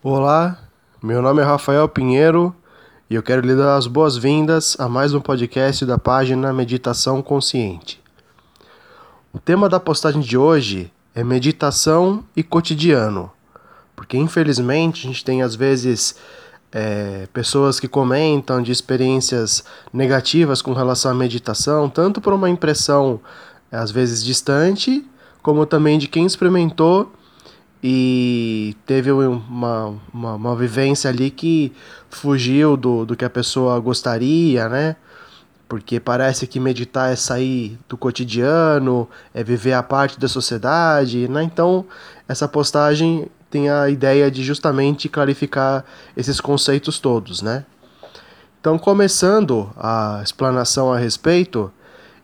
Olá, meu nome é Rafael Pinheiro e eu quero lhe dar as boas-vindas a mais um podcast da página Meditação Consciente. O tema da postagem de hoje é meditação e cotidiano, porque infelizmente a gente tem às vezes é, pessoas que comentam de experiências negativas com relação à meditação, tanto por uma impressão às vezes distante, como também de quem experimentou e teve uma, uma, uma, vivência ali que fugiu do, do que a pessoa gostaria, né? Porque parece que meditar é sair do cotidiano, é viver a parte da sociedade, né? Então, essa postagem tem a ideia de justamente clarificar esses conceitos todos, né? Então, começando a explanação a respeito,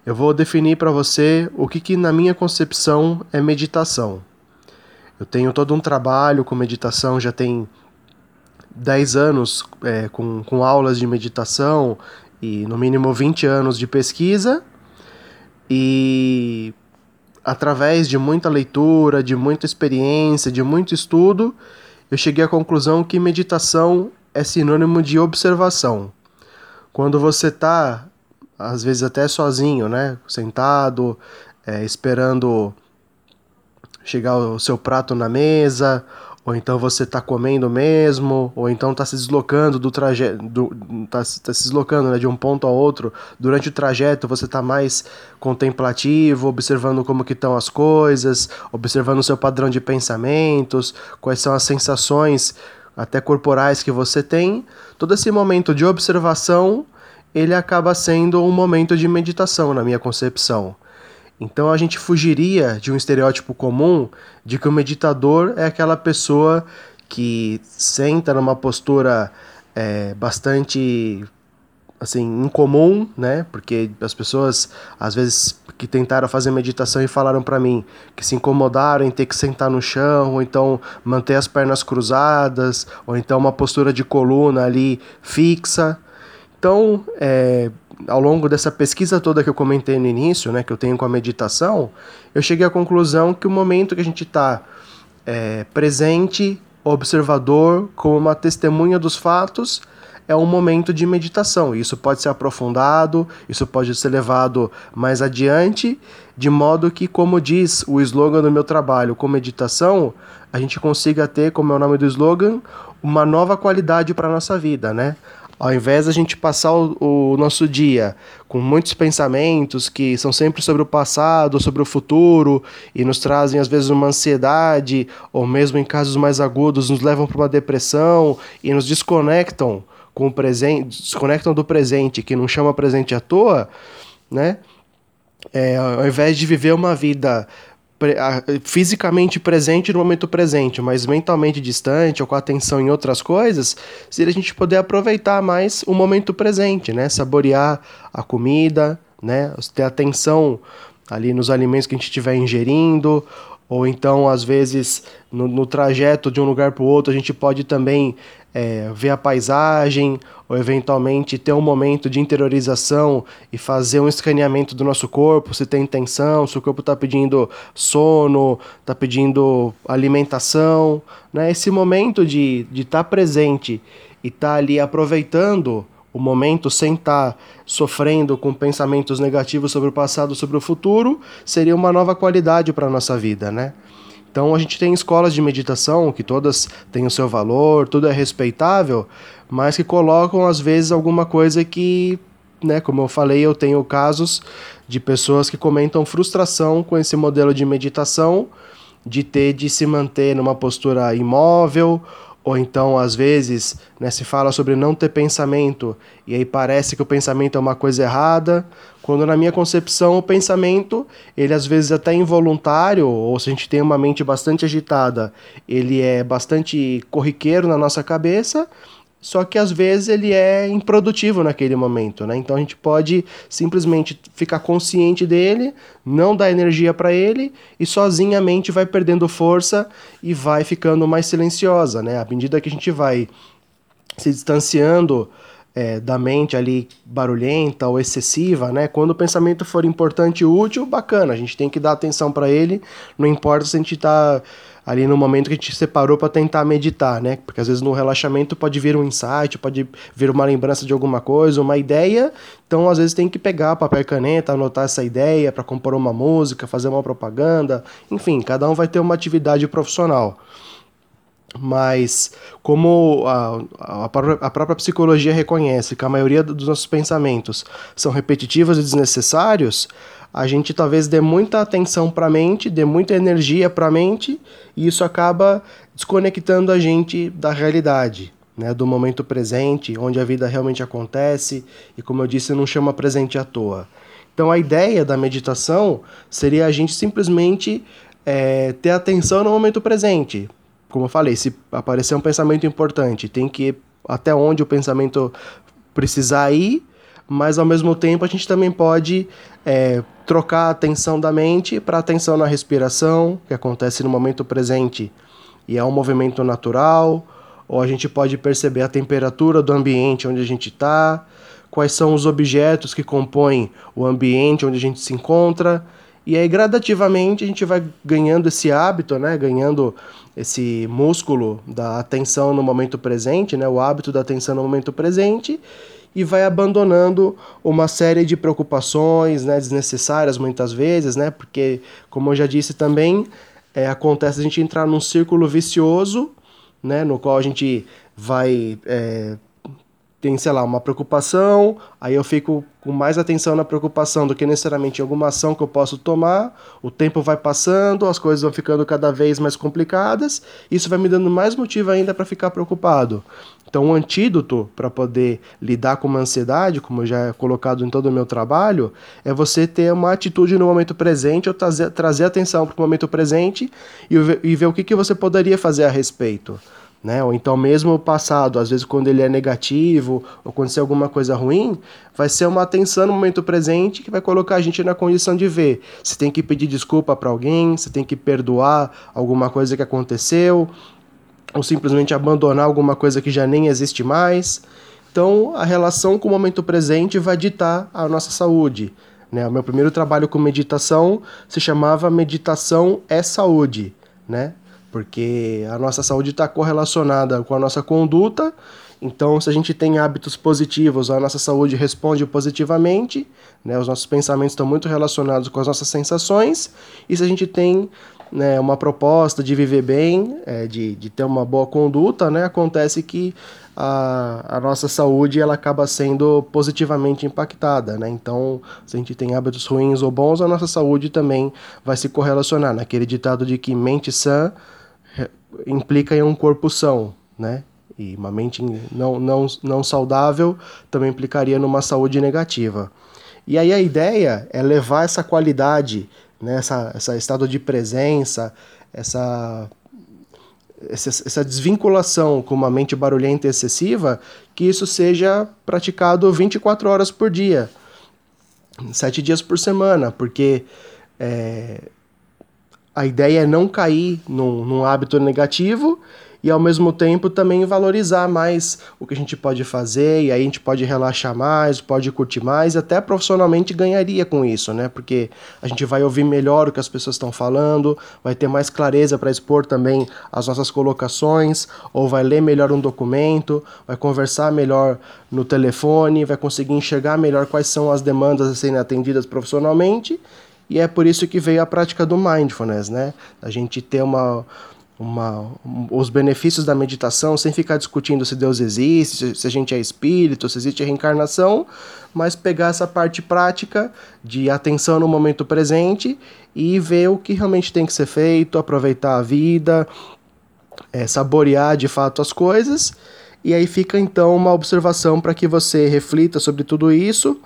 eu vou definir para você o que, que, na minha concepção, é meditação. Eu tenho todo um trabalho com meditação, já tem 10 anos é, com, com aulas de meditação e no mínimo 20 anos de pesquisa. E através de muita leitura, de muita experiência, de muito estudo, eu cheguei à conclusão que meditação é sinônimo de observação. Quando você está, às vezes até sozinho, né, sentado, é, esperando chegar o seu prato na mesa, ou então você está comendo mesmo, ou então está se deslocando do trajeto, está tá se deslocando né, de um ponto a outro. Durante o trajeto você está mais contemplativo, observando como que estão as coisas, observando o seu padrão de pensamentos, quais são as sensações até corporais que você tem. Todo esse momento de observação, ele acaba sendo um momento de meditação na minha concepção. Então a gente fugiria de um estereótipo comum de que o meditador é aquela pessoa que senta numa postura é, bastante assim incomum, né? Porque as pessoas às vezes que tentaram fazer meditação e falaram para mim que se incomodaram em ter que sentar no chão, ou então manter as pernas cruzadas, ou então uma postura de coluna ali fixa. Então, é, ao longo dessa pesquisa toda que eu comentei no início, né, que eu tenho com a meditação, eu cheguei à conclusão que o momento que a gente está é, presente, observador, como uma testemunha dos fatos, é um momento de meditação. Isso pode ser aprofundado, isso pode ser levado mais adiante, de modo que, como diz o slogan do meu trabalho com meditação, a gente consiga ter, como é o nome do slogan, uma nova qualidade para a nossa vida, né? Ao invés de a gente passar o, o, nosso dia com muitos pensamentos que são sempre sobre o passado, sobre o futuro e nos trazem às vezes uma ansiedade, ou mesmo em casos mais agudos, nos levam para uma depressão e nos desconectam com o presente, desconectam do presente, que não chama presente à toa, né? É, ao invés de viver uma vida fisicamente presente no momento presente, mas mentalmente distante ou com atenção em outras coisas, seria a gente poder aproveitar mais o momento presente, né? Saborear a comida, né? Ter atenção ali nos alimentos que a gente estiver ingerindo, ou então, às vezes, no, no trajeto de um lugar para o outro, a gente pode também é, ver a paisagem, ou eventualmente ter um momento de interiorização e fazer um escaneamento do nosso corpo, se tem tensão, se o corpo está pedindo sono, está pedindo alimentação. Né? Esse momento de estar de tá presente e estar tá ali aproveitando o momento sem estar tá sofrendo com pensamentos negativos sobre o passado, sobre o futuro, seria uma nova qualidade para a nossa vida, né? Então a gente tem escolas de meditação que todas têm o seu valor, tudo é respeitável, mas que colocam às vezes alguma coisa que, né, como eu falei, eu tenho casos de pessoas que comentam frustração com esse modelo de meditação, de ter de se manter numa postura imóvel ou então, às vezes, né, se fala sobre não ter pensamento, e aí parece que o pensamento é uma coisa errada, quando na minha concepção o pensamento, ele às vezes até involuntário, ou se a gente tem uma mente bastante agitada, ele é bastante corriqueiro na nossa cabeça, só que às vezes ele é improdutivo naquele momento, né? Então a gente pode simplesmente ficar consciente dele, não dar energia para ele e sozinha a mente vai perdendo força e vai ficando mais silenciosa, né? À medida que a gente vai se distanciando é, da mente ali barulhenta ou excessiva, né? Quando o pensamento for importante e útil, bacana, a gente tem que dar atenção para ele, não importa se a gente está ali no momento que a gente separou para tentar meditar, né? Porque às vezes no relaxamento pode vir um insight, pode vir uma lembrança de alguma coisa, uma ideia. Então às vezes tem que pegar papel e caneta, anotar essa ideia para compor uma música, fazer uma propaganda, enfim, cada um vai ter uma atividade profissional. Mas, como a, a, a, própria psicologia reconhece que a maioria dos nossos pensamentos são repetitivos e desnecessários, a gente talvez dê muita atenção para a mente, dê muita energia para a mente, e isso acaba desconectando a gente da realidade, né, do momento presente, onde a vida realmente acontece, e como eu disse, não chama presente à toa. Então, a ideia da meditação seria a gente simplesmente é, ter atenção no momento presente como eu falei, se aparecer um pensamento importante, tem que ir até onde o pensamento precisar ir, mas ao mesmo tempo a gente também pode é, trocar a atenção da mente para atenção na respiração, que acontece no momento presente e é um movimento natural, ou a gente pode perceber a temperatura do ambiente onde a gente está, quais são os objetos que compõem o ambiente onde a gente se encontra. E aí, gradativamente, a gente vai ganhando esse hábito, né? Ganhando esse músculo da atenção no momento presente, né? O hábito da atenção no momento presente e vai abandonando uma série de preocupações, né? Desnecessárias muitas vezes, né? Porque, como eu já disse também, é, acontece a gente entrar num círculo vicioso, né? No qual a gente vai é, tem, sei lá, uma preocupação, aí eu fico com mais atenção na preocupação do que necessariamente em alguma ação que eu posso tomar, o tempo vai passando, as coisas vão ficando cada vez mais complicadas, isso vai me dando mais motivo ainda para ficar preocupado. Então, o um antídoto para poder lidar com uma ansiedade, como já é colocado em todo o meu trabalho, é você ter uma atitude no momento presente, ou trazer, trazer atenção para o momento presente e, e ver o que, que você poderia fazer a respeito né? Ou então mesmo o passado, às vezes quando ele é negativo ou acontecer alguma coisa ruim, vai ser uma atenção no momento presente que vai colocar a gente na condição de ver. Você tem que pedir desculpa para alguém, você tem que perdoar alguma coisa que aconteceu, ou simplesmente abandonar alguma coisa que já nem existe mais. Então, a relação com o momento presente vai ditar a nossa saúde. Né? O meu primeiro trabalho com meditação se chamava Meditação é Saúde. Né? Porque a nossa saúde está correlacionada com a nossa conduta. Então, se a gente tem hábitos positivos, a nossa saúde responde positivamente, né? os nossos pensamentos estão muito relacionados com as nossas sensações. E se a gente tem né, uma proposta de viver bem, é, de, de ter uma boa conduta, né, acontece que a, a nossa saúde ela acaba sendo positivamente impactada. Né? Então, se a gente tem hábitos ruins ou bons, a nossa saúde também vai se correlacionar. Naquele ditado de que mente sã implica em um corpo são, né? E uma mente não, não, não saudável também implicaria numa saúde negativa. E aí a ideia é levar essa qualidade, né, essa, essa estado de presença, essa, essa, essa desvinculação com uma mente barulhenta e excessiva, que isso seja praticado 24 horas por dia, sete dias por semana, porque é, a ideia é não cair num, num hábito negativo e ao mesmo tempo também valorizar mais o que a gente pode fazer, e aí a gente pode relaxar mais, pode curtir mais, até profissionalmente ganharia com isso, né? Porque a gente vai ouvir melhor o que as pessoas estão falando, vai ter mais clareza para expor também as nossas colocações, ou vai ler melhor um documento, vai conversar melhor no telefone, vai conseguir enxergar melhor quais são as demandas a serem atendidas profissionalmente e é por isso que veio a prática do mindfulness, né? A gente ter uma, uma, os benefícios da meditação sem ficar discutindo se Deus existe, se a gente é espírito, se existe reencarnação, mas pegar essa parte prática de atenção no momento presente e ver o que realmente tem que ser feito, aproveitar a vida, é, saborear de fato as coisas. E aí fica então uma observação para que você reflita sobre tudo isso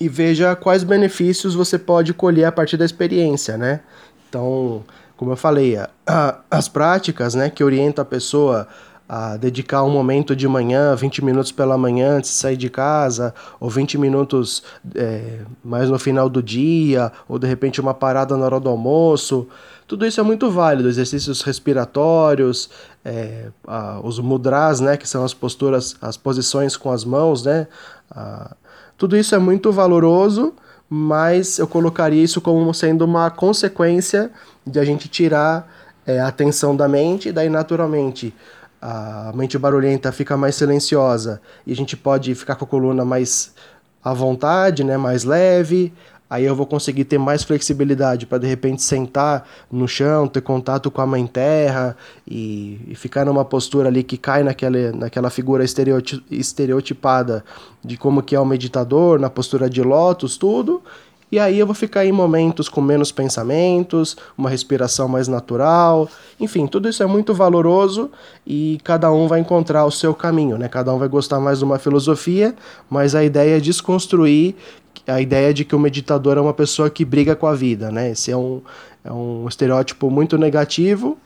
e veja quais benefícios você pode colher a partir da experiência, né? Então, como eu falei, a, a, as práticas, né, que orientam a pessoa a dedicar um momento de manhã, 20 minutos pela manhã antes de sair de casa, ou 20 minutos é, mais no final do dia, ou de repente uma parada na hora do almoço. Tudo isso é muito válido. Exercícios respiratórios, é, a, os mudras, né, que são as posturas, as posições com as mãos, né, a, tudo isso é muito valoroso, mas eu colocaria isso como sendo uma consequência de a gente tirar é, a atenção da mente, daí naturalmente a mente barulhenta fica mais silenciosa e a gente pode ficar com a coluna mais à vontade, né, mais leve. Aí eu vou conseguir ter mais flexibilidade para de repente sentar no chão, ter contato com a mãe terra e, e ficar numa postura ali que cai naquela, naquela figura estereotipada de como que é o meditador, na postura de lótus, tudo. E aí eu vou ficar em momentos com menos pensamentos, uma respiração mais natural. Enfim, tudo isso é muito valoroso e cada um vai encontrar o seu caminho, né? Cada um vai gostar mais de uma filosofia, mas a ideia é desconstruir a ideia de que o meditador é uma pessoa que briga com a vida, né? Esse é um, é um estereótipo muito negativo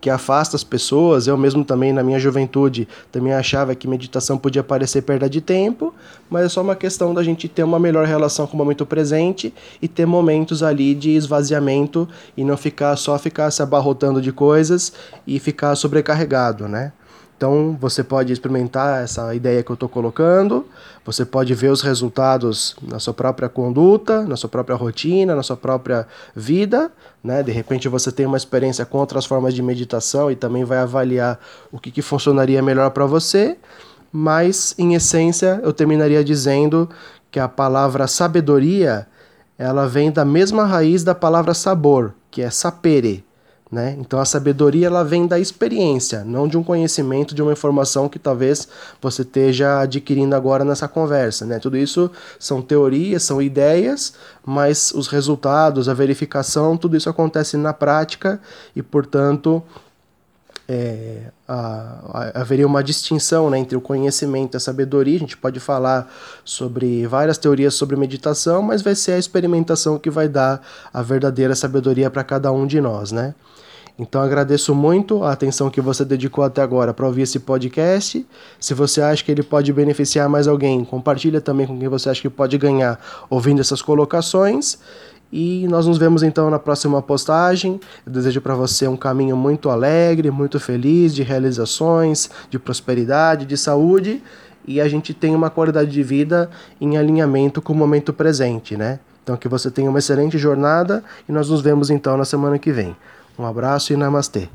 que afasta as pessoas. Eu mesmo também na minha juventude também achava que meditação podia parecer perda de tempo, mas é só uma questão da gente ter uma melhor relação com o momento presente e ter momentos ali de esvaziamento e não ficar só ficar se abarrotando de coisas e ficar sobrecarregado, né? Então você pode experimentar essa ideia que eu estou colocando, você pode ver os resultados na sua própria conduta, na sua própria rotina, na sua própria vida. Né? De repente você tem uma experiência com outras formas de meditação e também vai avaliar o que, que funcionaria melhor para você. Mas, em essência, eu terminaria dizendo que a palavra sabedoria ela vem da mesma raiz da palavra sabor, que é sapere né? Então a sabedoria ela vem da experiência, não de um conhecimento, de uma informação que talvez você esteja adquirindo agora nessa conversa. Né? Tudo isso são teorias, são ideias, mas os resultados, a verificação, tudo isso acontece na prática e, portanto, é, a, a, haveria uma distinção né, entre o conhecimento e a sabedoria. A gente pode falar sobre várias teorias sobre meditação, mas vai ser a experimentação que vai dar a verdadeira sabedoria para cada um de nós. Né? Então agradeço muito a atenção que você dedicou até agora para ouvir esse podcast. Se você acha que ele pode beneficiar mais alguém, compartilha também com quem você acha que pode ganhar ouvindo essas colocações. E nós nos vemos então na próxima postagem. Eu desejo para você um caminho muito alegre, muito feliz, de realizações, de prosperidade, de saúde e a gente tem uma qualidade de vida em alinhamento com o momento presente, né? Então que você tenha uma excelente jornada e nós nos vemos então na semana que vem. Um abraço e namastê.